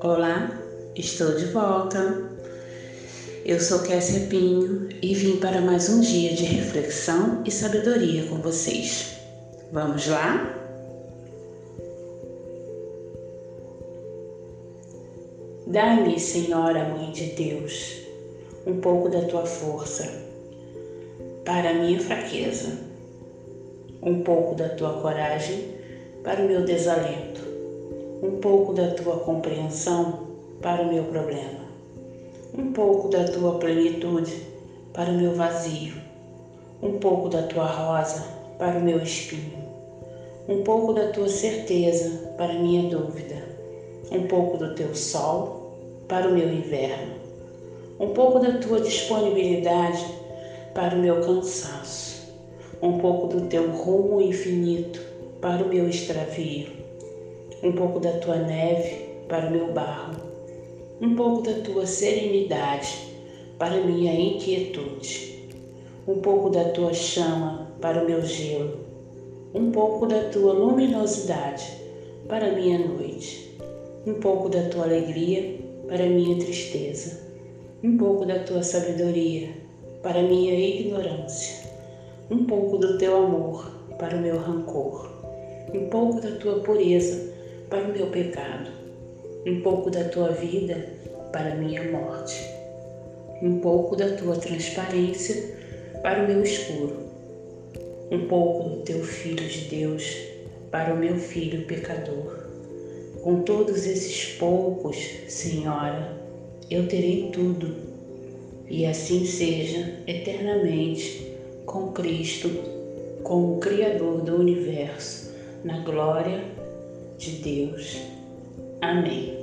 Olá, estou de volta. Eu sou Kessia Pinho e vim para mais um dia de reflexão e sabedoria com vocês. Vamos lá? Dá-me, Senhora Mãe de Deus, um pouco da tua força para a minha fraqueza, um pouco da tua coragem para o meu desalento, um pouco da tua compreensão para o meu problema, um pouco da tua plenitude para o meu vazio, um pouco da tua rosa para o meu espinho, um pouco da tua certeza para a minha dúvida, um pouco do teu sol para o meu inverno um pouco da tua disponibilidade para o meu cansaço, um pouco do teu rumo infinito para o meu extravio, um pouco da tua neve para o meu barro, um pouco da tua serenidade para a minha inquietude, um pouco da tua chama para o meu gelo, um pouco da tua luminosidade para a minha noite, um pouco da tua alegria para a minha tristeza um pouco da tua sabedoria para minha ignorância, um pouco do teu amor para o meu rancor, um pouco da tua pureza para o meu pecado, um pouco da tua vida para a minha morte, um pouco da tua transparência para o meu escuro, um pouco do teu Filho de Deus para o meu filho pecador. Com todos esses poucos, Senhora, eu terei tudo, e assim seja eternamente com Cristo, como Criador do universo, na glória de Deus. Amém.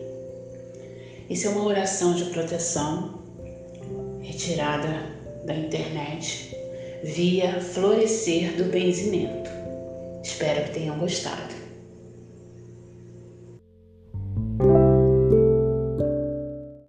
Isso é uma oração de proteção retirada da internet via Florescer do Benzimento. Espero que tenham gostado.